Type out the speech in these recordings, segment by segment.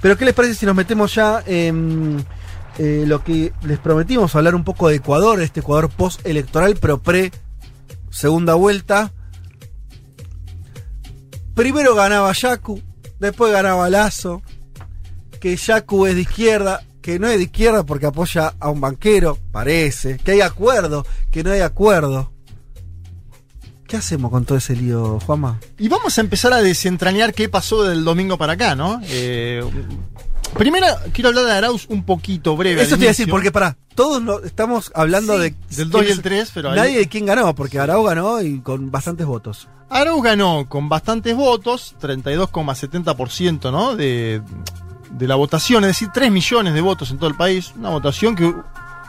Pero ¿qué les parece si nos metemos ya en eh, lo que les prometimos, hablar un poco de Ecuador, este Ecuador post-electoral, pero pre-segunda vuelta? Primero ganaba Yacu, después ganaba Lazo, que Yacu es de izquierda, que no es de izquierda porque apoya a un banquero, parece, que hay acuerdo, que no hay acuerdo. ¿Qué hacemos con todo ese lío, Juanma? Y vamos a empezar a desentrañar qué pasó del domingo para acá, ¿no? Eh, primero quiero hablar de Arauz un poquito breve. Eso te iba a decir, porque para, todos estamos hablando Sí, de. del 2 y el 3, pero ahí- Nadie de quién ganó, porque Arauz ganó y con bastantes votos. Arauz ganó con bastantes votos, 32,70% ¿no? de, de la votación, es decir, 3 millones de votos en todo el país. Una votación que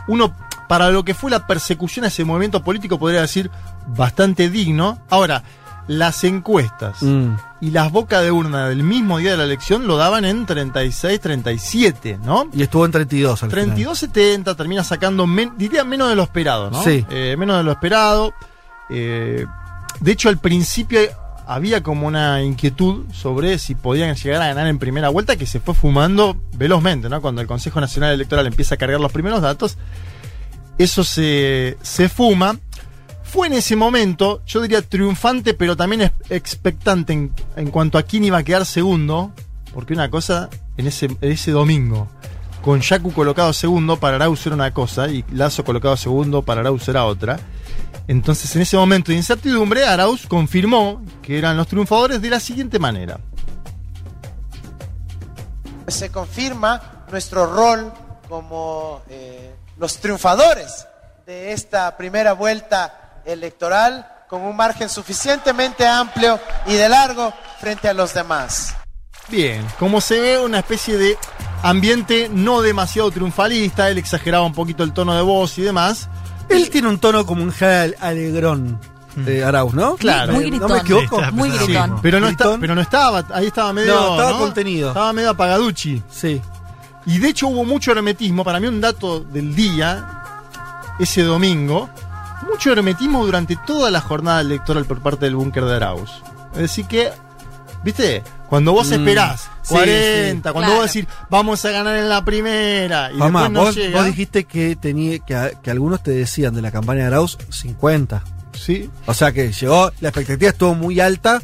uno, para lo que fue la persecución a ese movimiento político, podría decir bastante digno. Ahora, las encuestas Mm. y las bocas de urna del mismo día de la elección lo daban en 36, 37, ¿no? Y estuvo en 32 al final. 32-70 termina sacando, men- diría, menos de lo esperado, ¿no? Sí. Eh, menos de lo esperado. Eh, de hecho, al principio había como una inquietud sobre si podían llegar a ganar en primera vuelta, que se fue fumando velozmente, ¿no? Cuando el Consejo Nacional Electoral empieza a cargar los primeros datos, eso se, se fuma. Fue en ese momento, yo diría triunfante, pero también expectante en, en cuanto a quién iba a quedar segundo, porque una cosa, en ese, en ese domingo, con Yaku colocado segundo, para Arauz era una cosa, y Lazo colocado segundo, para Arauz era otra. Entonces, en ese momento de incertidumbre, Arauz confirmó que eran los triunfadores de la siguiente manera. se confirma nuestro rol como eh, los triunfadores de esta primera vuelta electoral con un margen suficientemente amplio y de largo frente a los demás. Bien, como se ve, una especie de ambiente no demasiado triunfalista, él exageraba un poquito el tono de voz y demás. Él tiene un tono como un General Alegrón de Arauz, ¿no? Claro. Muy Eh, gritón. ¿No me equivoco? Sí, Muy Sí, gritón. Pero no, está- Gritón. pero no estaba, ahí estaba medio. No, estaba contenido. Estaba medio apagaduchi. Sí. Y de hecho hubo mucho hermetismo. Para mí, un dato del día, ese domingo, mucho hermetismo durante toda la jornada electoral por parte del búnker de Arauz. Es decir, que, ¿viste? Cuando vos Mm, esperás sí, 40, sí. cuando Claro. vos decís, vamos a ganar en la primera, y después no vos, llega. vos dijiste que, tenía, que, que algunos te decían de la campaña de Arauz 50. Sí, O sea que llegó, la expectativa estuvo muy alta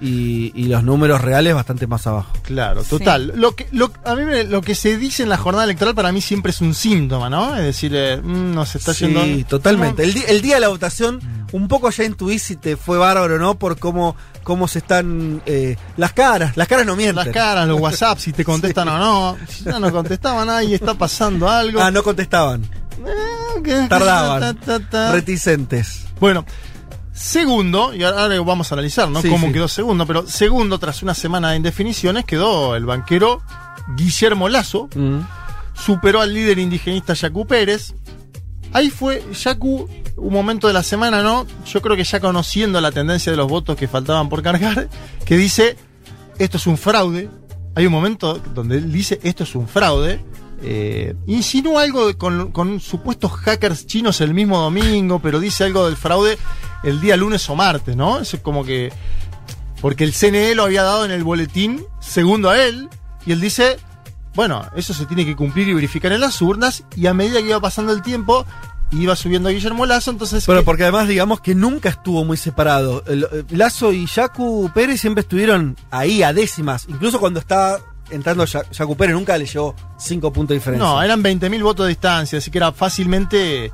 y, y los números reales bastante más abajo. Claro, Sí. total. Lo que, lo, a mí me- lo que se dice en la jornada electoral para mí siempre es un síntoma, ¿no? Es decir, eh, mm, nos está Sí, yendo. totalmente. El, el día de la votación, un poco ya intuí si te fue bárbaro, ¿no? Por cómo, cómo se están eh, las caras. Las caras no mienten. Las caras, los WhatsApp, si te contestan o no. Si ya no contestaban, ahí está pasando algo. Ah, no contestaban. Eh, Tardaban. ta, ta, ta. Reticentes. Bueno, segundo, y ahora vamos a analizar, ¿no? Sí, Cómo sí. quedó segundo, pero segundo, tras una semana de indefiniciones, quedó el banquero Guillermo Lazo, Mm. superó al líder indigenista Yacu Pérez. Ahí fue Yacu, un momento de la semana, ¿no? Yo creo que ya conociendo la tendencia de los votos que faltaban por cargar, que dice, esto es un fraude. Hay un momento donde él dice, esto es un fraude. Eh, insinúa algo de- con, con supuestos hackers chinos el mismo domingo, pero dice algo del fraude el día lunes o martes, ¿no? Es como que... Porque el CNE lo había dado en el boletín, segundo a él, y él dice, bueno, eso se tiene que cumplir y verificar en las urnas, y a medida que iba pasando el tiempo, iba subiendo Guillermo Lazo, entonces... Pero ¿qué? porque además digamos que nunca estuvo muy separado. Eh, Lazo y Yacu Pérez siempre estuvieron ahí a décimas. Incluso cuando estaba entrando Ya- Yacu Pérez nunca le llevó cinco puntos de diferencia. No, eran 20.000 votos de distancia, así que era fácilmente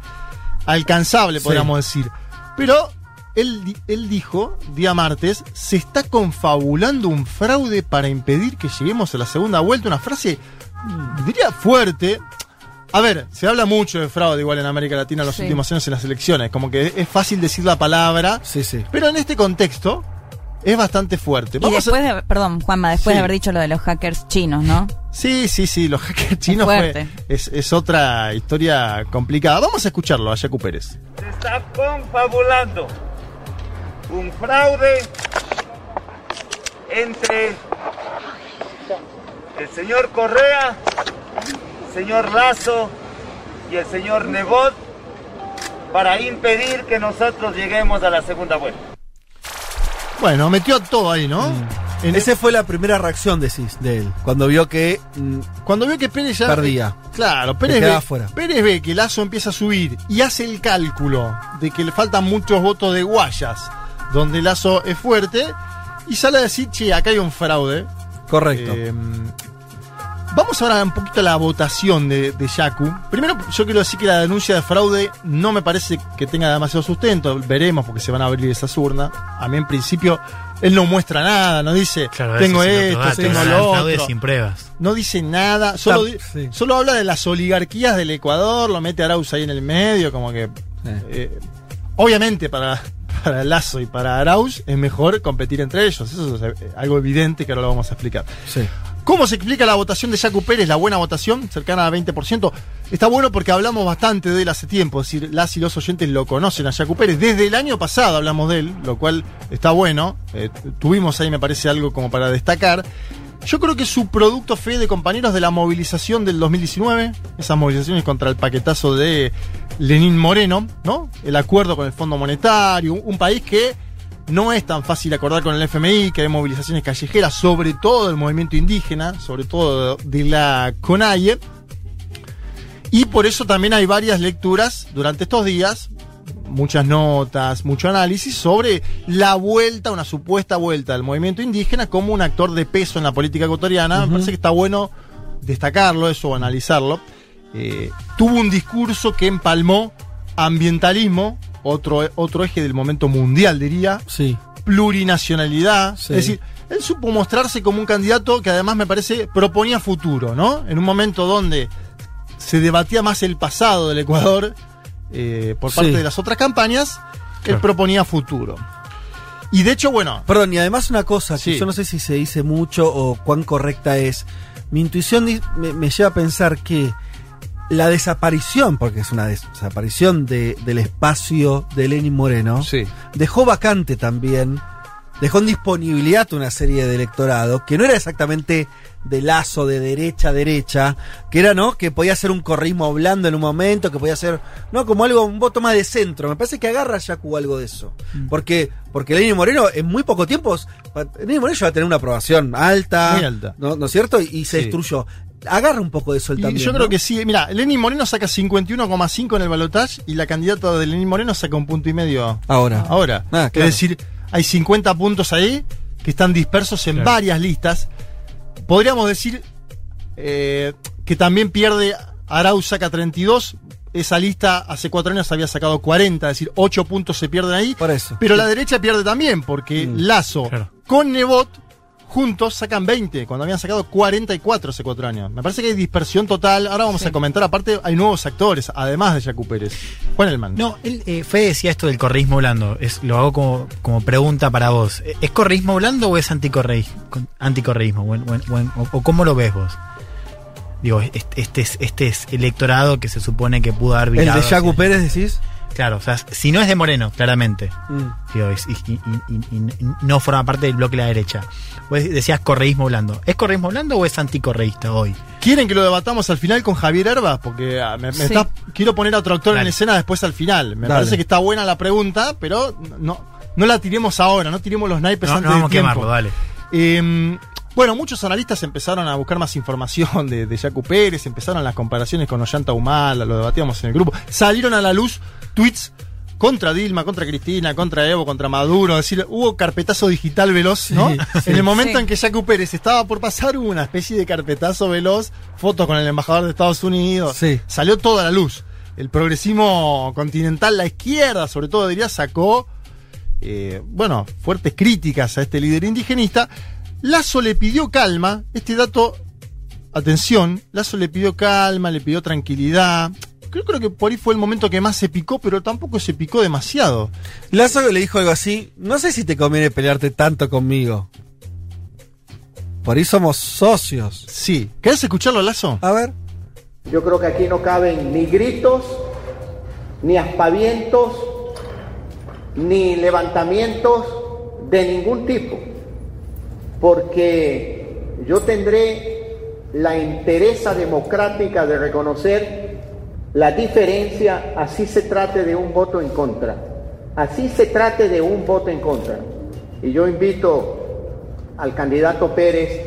alcanzable, Sí. podríamos decir. Pero él, di- él dijo, día martes, se está confabulando un fraude para impedir que lleguemos a la segunda vuelta. Una frase, mm, diría fuerte. A ver, se habla mucho de fraude igual en América Latina en los Sí. últimos años en las elecciones. Como que es fácil decir la palabra. Sí, sí. Pero en este contexto, es bastante fuerte. Y a- después de, perdón, Juanma, después Sí. de haber dicho lo de los hackers chinos, ¿no? Sí, sí, sí, los hackers chinos fue- es, es otra historia complicada. Vamos a escucharlo a Yacu Pérez. Se está confabulando un fraude entre el señor Correa, el señor Lazo y el señor Nebot para impedir que nosotros lleguemos a la segunda vuelta. Bueno, metió todo ahí, ¿no? Mm. En- Esa fue la primera reacción de, Cis- de él, cuando vio que mm, Cuando vio que Pérez ya. Perdía. Claro, Pérez quedaba ve, fuera. Pérez ve que Lazo empieza a subir y hace el cálculo de que le faltan muchos votos de Guayas, donde Lazo es fuerte, y sale a decir, che, acá hay un fraude. correcto. Eh, vamos ahora un poquito a la votación de, de Yaku. Primero, yo quiero decir que la denuncia de fraude no me parece que tenga demasiado sustento. Veremos porque se van a abrir esas urnas. A mí, en principio, él no muestra nada, no dice, Claro, tengo esto, tengo lo fraude otro. sin pruebas. No dice nada, solo, Tam- di- sí. solo habla de las oligarquías del Ecuador, lo mete a Arauz ahí en el medio, como que. eh, obviamente, para, para Lazo y para Arauz es mejor competir entre ellos. Eso es eh, algo evidente que ahora lo vamos a explicar. Sí. ¿Cómo se explica la votación de Yacu Pérez, la buena votación, cercana al 20%? Está bueno porque hablamos bastante de él hace tiempo, es decir, las y los oyentes lo conocen a Yacu Pérez. Desde el año pasado hablamos de él, lo cual está bueno. Eh, tuvimos ahí, me parece, algo como para destacar. Yo creo que su producto fe de compañeros de la movilización del 2019, esas movilizaciones contra el paquetazo de Lenín Moreno, ¿no? El acuerdo con el Fondo Monetario, un país que no es tan fácil acordar con el FMI, que hay movilizaciones callejeras, sobre todo del movimiento indígena, sobre todo de la CONAIE. Y por eso también hay varias lecturas durante estos días, muchas notas, mucho análisis sobre la vuelta, una supuesta vuelta del movimiento indígena como un actor de peso en la política ecuatoriana. Me parece que está bueno destacarlo, eso, o analizarlo. Eh, tuvo un discurso que empalmó ambientalismo, otro, otro eje del momento mundial, diría, Sí. plurinacionalidad. Sí. Es decir, él supo mostrarse como un candidato que además me parece proponía futuro, ¿no? En un momento donde se debatía más el pasado del Ecuador eh, por parte Sí. de las otras campañas, él Claro. proponía futuro. Y de hecho, bueno, Perdón, y además una cosa que yo no sé si se dice mucho o cuán correcta es. Mi intuición me, me lleva a pensar que la desaparición, porque es una des- desaparición de- del espacio de Lenin Moreno, sí. dejó vacante también, dejó en disponibilidad una serie de electorado que no era exactamente de lazo de derecha a derecha, que era, ¿no? Que podía ser un corrismo blando en un momento, que podía ser, ¿no? Como algo, un voto más de centro. Me parece que agarra Yacu algo de eso. Porque, porque Lenin Moreno en muy poco tiempo, Lenin Moreno ya va a tener una aprobación alta, Muy alta. ¿no, ¿no es cierto? Y, y se Sí. destruyó. Agarra un poco de eso Y también. yo ¿no? creo que sí. Mira, Lenín Moreno saca 51,5 en el balotaje y la candidata de Lenín Moreno saca un punto y medio Ahora. Ahora. Ah, claro. Es decir, hay 50 puntos ahí que están dispersos en Claro. varias listas. Podríamos decir eh, que también pierde Arauz saca 32. Esa lista hace cuatro años había sacado 40, es decir, 8 puntos se pierden ahí. Por eso. Pero la derecha pierde también, porque Mm. Lazo Claro. con Nebot juntos sacan 20, cuando habían sacado 44 hace cuatro años. Me parece que hay dispersión total. Ahora vamos a comentar, aparte hay nuevos actores, además de Yacu Pérez. Juan Elman. No, él, eh, Fede decía esto del correísmo blando. Es, lo hago como, como pregunta para vos. ¿E- ¿Es correísmo blando o es anticorreí- con- anticorreísmo? O, o o- o cómo lo ves vos? Digo, este, este es, este es electorado que se supone que pudo haber El virado de Yacu hacia- Pérez, decís. Claro, o sea, si no es de Moreno, claramente. Mm. Digo, es- y, y- y- y- y no forma parte del bloque de la derecha. Vos decías correísmo blando. ¿Es correísmo blando o es anticorreísta hoy? ¿Quieren que lo debatamos al final con Javier Herbas? Porque ah, me, me Sí. está- quiero poner a otro actor en Dale. escena después al final. Me Dale. parece que está buena la pregunta, pero no, no la tiremos ahora, no tiremos los naipes No, antes no vamos a de tiempo. quemarlo, dale. Eh, bueno, muchos analistas empezaron a buscar más información de, de Yacu Pérez, empezaron las comparaciones con Ollanta Humala, lo debatíamos en el grupo. Salieron a la luz tweets contra Dilma, contra Cristina, contra Evo, contra Maduro. Es decir, hubo carpetazo digital veloz, ¿no? En el momento Sí. en que Yacu Pérez estaba por pasar, hubo una especie de carpetazo veloz, fotos con el embajador de Estados Unidos. Sí. Salió toda la luz. El progresismo continental, la izquierda, sobre todo, diría, sacó eh, bueno, fuertes críticas a este líder indigenista. Lazo le pidió calma, este dato, atención, Lazo le pidió calma, le pidió tranquilidad. Creo que por ahí fue el momento que más se picó, pero tampoco se picó demasiado. Lazo le dijo algo así, no sé si te conviene pelearte tanto conmigo. Por ahí somos socios. Sí. ¿Querés escucharlo, Lazo? A ver. Yo creo que aquí no caben ni gritos, ni aspavientos, ni levantamientos de ningún tipo, porque yo tendré la entereza democrática de reconocer la diferencia, así se trate de un voto en contra, así se trate de un voto en contra. Y yo invito al candidato Pérez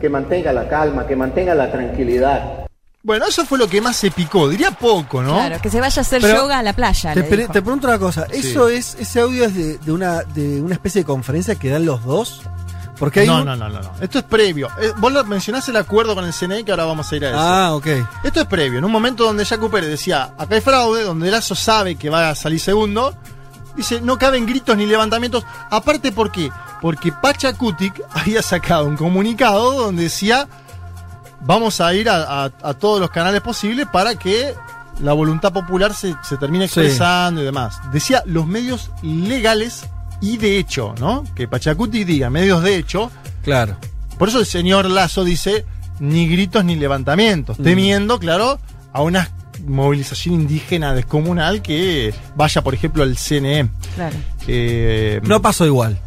que mantenga la calma, que mantenga la tranquilidad. Bueno, eso fue lo que más se picó. Diría poco, ¿no? Claro, que se vaya a hacer Pero yoga a la playa. Te, le pre- dijo. te pregunto una cosa, ¿eso es, ese audio es de, de una, de una especie de conferencia que dan los dos? Porque hay No, un- no, no, no, no. Esto es previo. Eh, vos lo- mencionás el acuerdo con el CNE que ahora vamos a ir a eso. Ah, ok. Esto es previo. En un momento donde Jaco Pérez decía, acá hay fraude, donde Lazo sabe que va a salir segundo, dice, no caben gritos ni levantamientos. Aparte, ¿por qué? Porque Pacha Kutik había sacado un comunicado donde decía, vamos a ir a, a- a todos los canales posibles para que la voluntad popular se, se termine Sí. expresando y demás. Decía los medios legales y de hecho, ¿no? Que Pachacuti diga medios de hecho. Claro. Por eso el señor Lazo dice ni gritos ni levantamientos, Mm. temiendo, claro, a una movilización indígena descomunal que vaya, por ejemplo, al CNE. Claro. Eh, No pasó igual.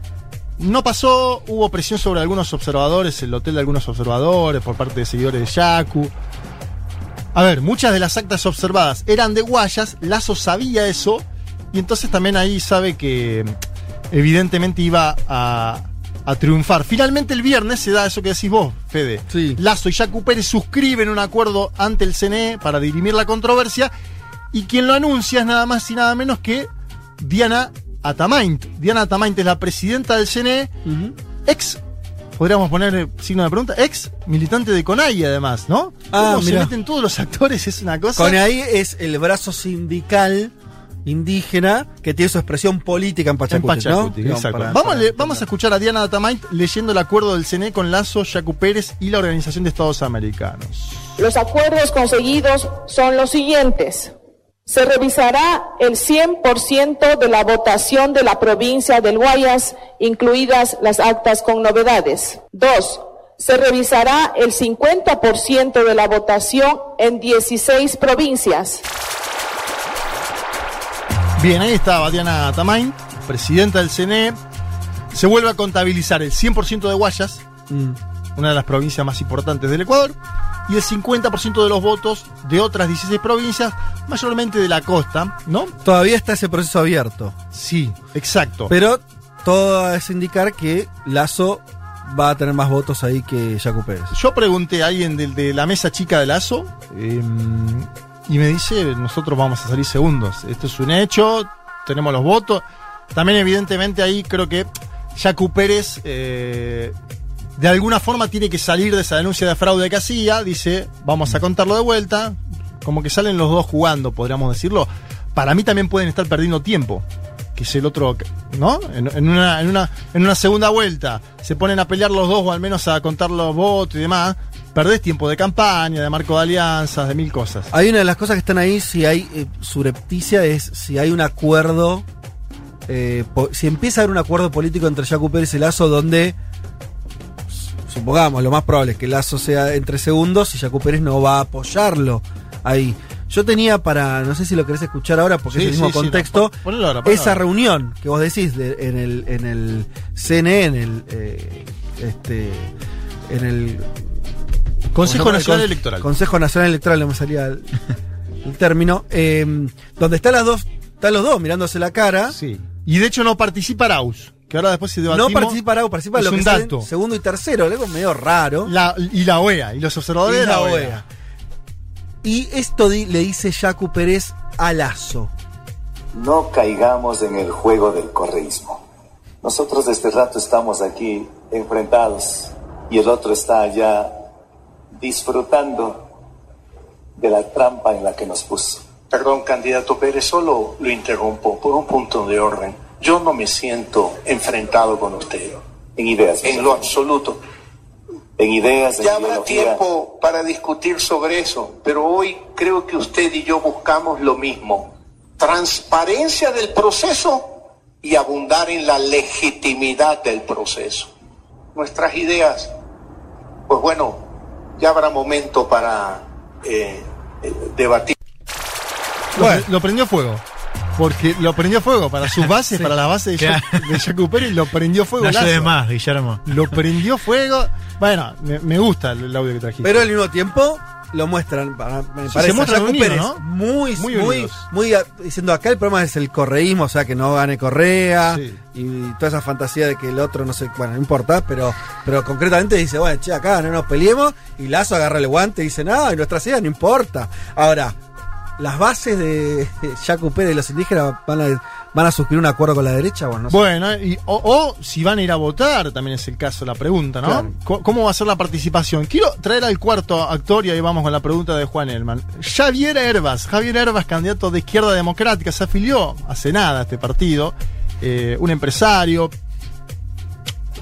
no pasó, hubo presión sobre algunos observadores, el hotel de algunos observadores por parte de seguidores de Yaku. A ver, muchas de las actas observadas eran de Guayas, Lazo sabía eso, y entonces también ahí sabe que evidentemente iba a, a triunfar. Finalmente el viernes se da eso que decís vos, Fede. Sí. Lazo y Yacu Pérez suscriben un acuerdo ante el CNE para dirimir la controversia, y quien lo anuncia es nada más y nada menos que Diana Atamaint. Diana Atamaint es la presidenta del CNE, ex, podríamos poner signo de pregunta, ex militante de CONAI además, ¿no? Ah, Cómo se meten todos los actores, es una cosa... Con ahí es el brazo sindical indígena que tiene su expresión política en en Pachacuti, ¿no? vamos, le- vamos a escuchar a Diana Atamaint leyendo el acuerdo del CNE con Lazo, Yacu Pérez y la Organización de Estados Americanos. Los acuerdos conseguidos son los siguientes. Se revisará el 100% de la votación de la provincia del Guayas, incluidas las actas con novedades. Dos, se revisará el 50% de la votación en 16 provincias. Bien, ahí estaba Diana Atamaint, presidenta del CNE. Se vuelve a contabilizar el 100% de Guayas, Mm. una de las provincias más importantes del Ecuador, y el 50% de los votos de otras 16 provincias, mayormente de la costa, ¿no? Todavía está ese proceso abierto. Sí, exacto. Pero todo es indicar que Lazo va a tener más votos ahí que Jaco Pérez. Yo pregunté a alguien de, la mesa chica de Lazo eh, y me dice, nosotros vamos a salir segundos. Esto es un hecho, tenemos los votos. También evidentemente ahí creo que Jacu Pérez eh, de alguna forma tiene que salir de esa denuncia de fraude que hacía. Dice, vamos a contarlo de vuelta. Como que salen los dos jugando, podríamos decirlo. Para mí también pueden estar perdiendo tiempo. Que es el otro, ¿no? En, una, en, una, en una segunda vuelta se ponen a pelear los dos o al menos a contar los votos y demás. Perdés tiempo de campaña, de marco de alianzas, de mil cosas. Hay una de las cosas que están ahí, si hay eh, surepticia, es si hay un acuerdo, eh, si empieza a haber un acuerdo político entre Jaco Pérez y Lazo donde, supongamos, lo más probable es que Lazo sea entre segundos y Jaco Pérez no va a apoyarlo ahí. Yo tenía para, no sé si lo querés escuchar ahora porque Sí, es el mismo sí, sí, contexto, no, pon- ponelo ahora, ponelo esa ahora. reunión que vos decís de- en, el, en el CNE, en el... eh, este, en el Consejo. Nacional Con- Electoral. Consejo Nacional Electoral, no me salía el, el término. eh, donde están las dos, están los dos mirándose la cara. Sí. Y de hecho no participa Arauz, que ahora después se debatimos. No participa Arau, participa es lo que salen segundo y tercero, algo medio raro. La- y la OEA, y los observadores Y de la la OEA. OEA. Y esto di- le dice Jacu Pérez a Lazo. No caigamos en el juego del correísmo. Nosotros desde rato estamos aquí enfrentados y el otro está allá disfrutando de la trampa en la que nos puso. Perdón, candidato Pérez, solo lo interrumpo por un punto de orden. Yo no me siento enfrentado con usted. En ideas. En lo absoluto. en ideas, en Ya habrá ideología. tiempo para discutir sobre eso, pero hoy creo que usted y yo buscamos lo mismo. Transparencia del proceso y abundar en la legitimidad del proceso. Nuestras ideas, pues bueno, ya habrá momento para eh, eh, debatir. Lo, Bueno. lo prendió fuego. Porque lo prendió fuego para sus bases, para la base de, Claro. De Pérez, lo prendió fuego. No ayudes más, Guillermo. Lo prendió fuego. Bueno, me, me gusta el, el audio que trajiste. Pero al mismo tiempo lo muestran, para- me Sí, parece, se unidos, Pérez, ¿no? muy, Muy muy, muy, diciendo acá el problema es el correísmo, o sea, que no gane Correa Sí. y toda esa fantasía de que el otro no sé, bueno, no importa, pero, pero concretamente dice, bueno, che, acá no nos peleemos y Lazo agarra el guante y dice, no, y nuestras ideas no importa. Ahora, las bases de Jaco Pérez y los indígenas van a, van a suscribir un acuerdo con la derecha, bueno, no sé. Bueno, y, o, o si van a ir a votar, también es el caso, la pregunta, ¿no? Claro. ¿Cómo va a ser la participación? Quiero traer al cuarto actor y ahí vamos con la pregunta de Juan Elman. Javier Herbas, Javier Herbas, candidato de Izquierda Democrática, se afilió hace nada a este partido, eh, un empresario,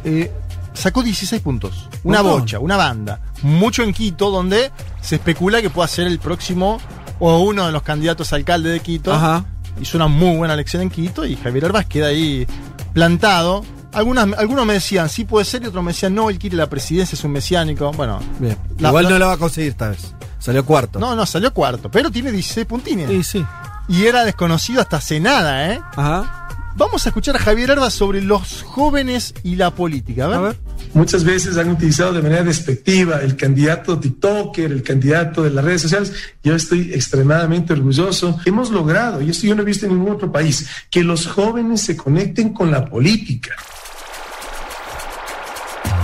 eh, sacó 16 puntos, una bocha, una banda, mucho en Quito, donde se especula que pueda ser el próximo o uno de los candidatos a alcalde de Quito Ajá. Hizo una muy buena elección en Quito y Javier Herbas queda ahí plantado. Algunas, algunos me decían, sí puede ser, y otros me decían, no, él quiere la presidencia, es un mesiánico. Bueno, Bien. La- Igual no la va a conseguir esta vez. Salió cuarto. no, no, salió cuarto, pero tiene 16 puntines. Sí, sí. Y era desconocido hasta hace nada, ¿eh? Ajá. Vamos a escuchar a Javier Herbas sobre los jóvenes y la política. A ver. A ver. Muchas veces han utilizado de manera despectiva el candidato TikToker, el candidato de las redes sociales. Yo estoy extremadamente orgulloso. Hemos logrado, y esto yo no he visto en ningún otro país, que los jóvenes se conecten con la política.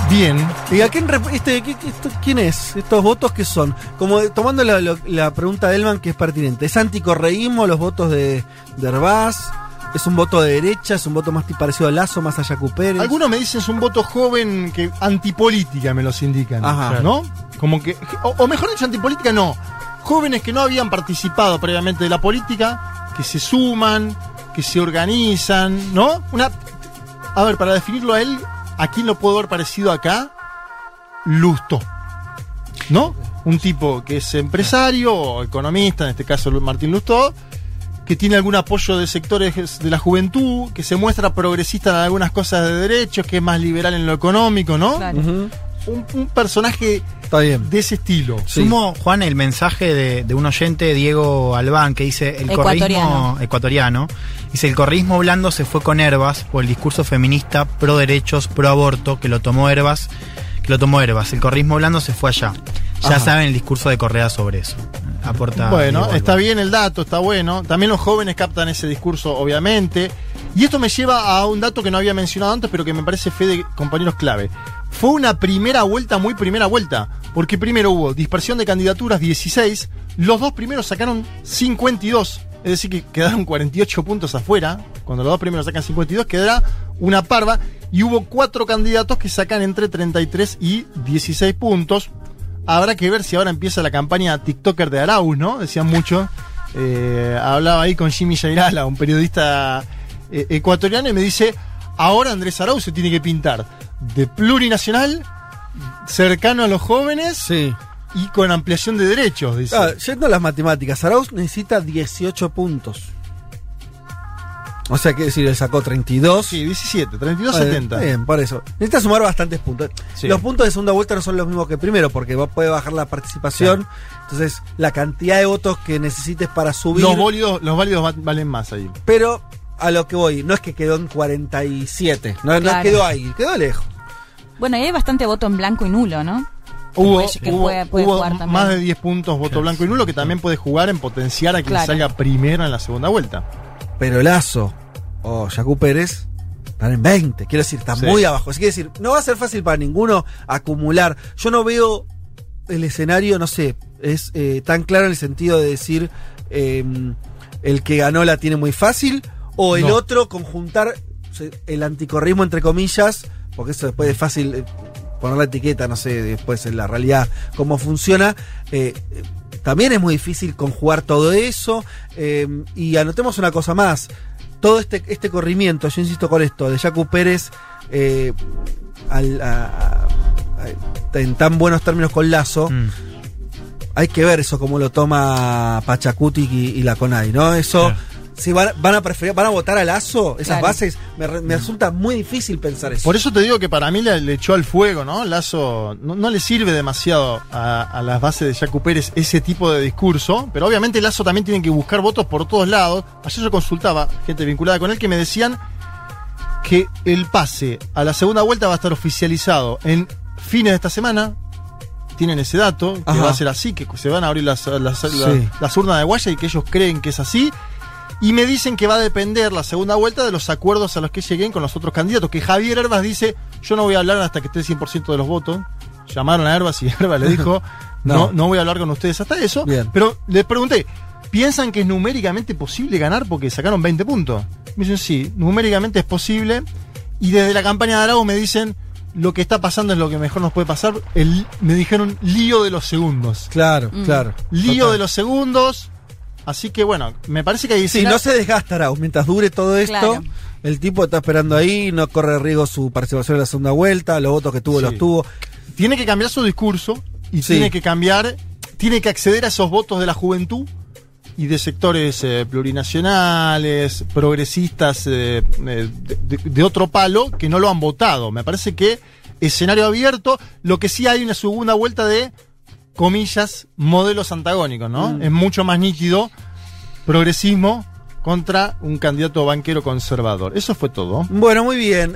Bien. ¿Y a quién, este, quién es? ¿Estos votos qué son? Como tomando la, pregunta de Elman que es pertinente. ¿Es anticorreísmo los votos de, de? ¿Es un voto de derecha? ¿Es un voto más parecido a Lazo, más a Yacu Pérez? Algunos me dicen es un voto joven que antipolítica me los indican. Ajá. ¿No? Como que. O, o mejor dicho, antipolítica no. Jóvenes que no habían participado previamente de la política, que se suman, que se organizan, ¿no? Una. A ver, para definirlo a él, ¿a quién lo puedo ver parecido acá? Lusto. ¿No? Un tipo que es empresario o economista, en este caso Martín Lustó, que tiene algún apoyo de sectores de la juventud, que se muestra progresista en algunas cosas de derechos, que es más liberal en lo económico, ¿no? Claro. Un, un personaje Está bien. de ese estilo. Sí. Sumo, Juan, el mensaje de, de un oyente, Diego Albán, que dice el Ecuatoriano. correísmo ecuatoriano. Dice el correísmo blando se fue con Herbas por el discurso feminista pro derechos, pro aborto, que lo tomó Herbas, que lo tomó Herbas. El correísmo blando se fue allá. Ya Ajá. saben el discurso de Correa sobre eso. Aporta. Bueno, está bien el dato, está bueno. También los jóvenes captan ese discurso, obviamente. Y esto me lleva a un dato que no había mencionado antes, pero que me parece fe de compañeros clave. Fue una primera vuelta, muy primera vuelta, porque primero hubo dispersión de candidaturas 16, los dos primeros sacaron 52, es decir, que quedaron 48 puntos afuera. Cuando los dos primeros sacan 52, quedará una parva. Y hubo cuatro candidatos que sacan entre 33 y 16 puntos. Habrá que ver si ahora empieza la campaña TikToker de Arauz, ¿no? Decían mucho. Eh, hablaba ahí con Jimmy Jairala, un periodista eh, ecuatoriano, y me dice: Ahora Andrés Arauz se tiene que pintar de plurinacional, cercano a los jóvenes Sí. y con ampliación de derechos. Dice. Ah, yendo a las matemáticas, Arauz necesita 18 puntos. O sea, que decir, él sacó 32. Sí, 17, 32, Bueno, 70. está Bien, por eso. Necesita sumar bastantes puntos. Sí. Los puntos de segunda vuelta no son los mismos que primero, porque vos puede bajar la participación. Entonces, la cantidad de votos que necesites para subir. Los válidos, los válidos va- valen más ahí. Pero a lo que voy, no es que quedó en 47. No, no Claro. quedó ahí, quedó lejos. Bueno, y hay bastante voto en blanco y nulo, ¿no? Hubo, puede- que hubo- puede- puede hubo jugar también. más de 10 puntos voto blanco y nulo que también puede jugar en potenciar a quien Claro. salga primero en la segunda vuelta. Pero Lazo o Yacu Pérez están en 20. Quiero decir, están Sí. muy abajo. Así que decir, no va a ser fácil para ninguno acumular. Yo no veo el escenario, no sé, es eh, tan claro en el sentido de decir eh, el que ganó la tiene muy fácil o el No. otro conjuntar el anticorrismo entre comillas, porque eso después es fácil eh, poner la etiqueta, no sé, después en la realidad cómo funciona. eh, también es muy difícil conjugar todo eso. eh, y anotemos una cosa más. Todo este, este corrimiento, yo insisto con esto, de Jacu Pérez, eh, al- a- a- a- en tan buenos términos con Lazo, Mm. hay que ver eso cómo lo toma Pachacuti y, y la CONAI, ¿no? Eso. Si van, van a preferir, van a votar a Lazo, esas Claro. bases, me, me resulta muy difícil pensar eso. Por eso te digo que para mí le, le echó al fuego, ¿no? Lazo no, no le sirve demasiado a, a las bases de Jacu Pérez ese tipo de discurso, pero obviamente Lazo también tiene que buscar votos por todos lados. Ayer yo consultaba gente vinculada con él que me decían que el pase a la segunda vuelta va a estar oficializado en fines de esta semana. Tienen ese dato, que Ajá. va a ser así, que se van a abrir las, las, las- Sí. las urnas de Guaya y que ellos creen que es así. Y me dicen que va a depender la segunda vuelta de los acuerdos a los que lleguen con los otros candidatos. Que Javier Herbas dice, yo no voy a hablar hasta que esté el 100% de los votos. Llamaron a Herbas y Herbas le dijo, no. No. no, voy a hablar con ustedes hasta eso. Bien. Pero les pregunté, ¿piensan que es numéricamente posible ganar porque sacaron 20 puntos? Me dicen, sí, numéricamente es posible. Y desde la campaña de Aragón me dicen, lo que está pasando es lo que mejor nos puede pasar. El, me dijeron, lío de los segundos. Claro, Mm. claro. Lío Total. de los segundos. Así que bueno, me parece que hay Sí, no se desgasta Arauz. Mientras dure todo esto, Claro. el tipo está esperando ahí, no corre riesgo su participación en la segunda vuelta, los votos que tuvo Sí. los tuvo. tiene que cambiar su discurso y Sí. tiene que cambiar, tiene que acceder a esos votos de la juventud y de sectores eh, plurinacionales, progresistas eh, eh, de, de- de otro palo que no lo han votado. Me parece que escenario abierto, lo que sí hay una segunda vuelta de comillas modelos antagónicos, ¿no? Mm. Es mucho más nítido progresismo contra un candidato banquero conservador. Eso fue todo. Bueno, muy bien.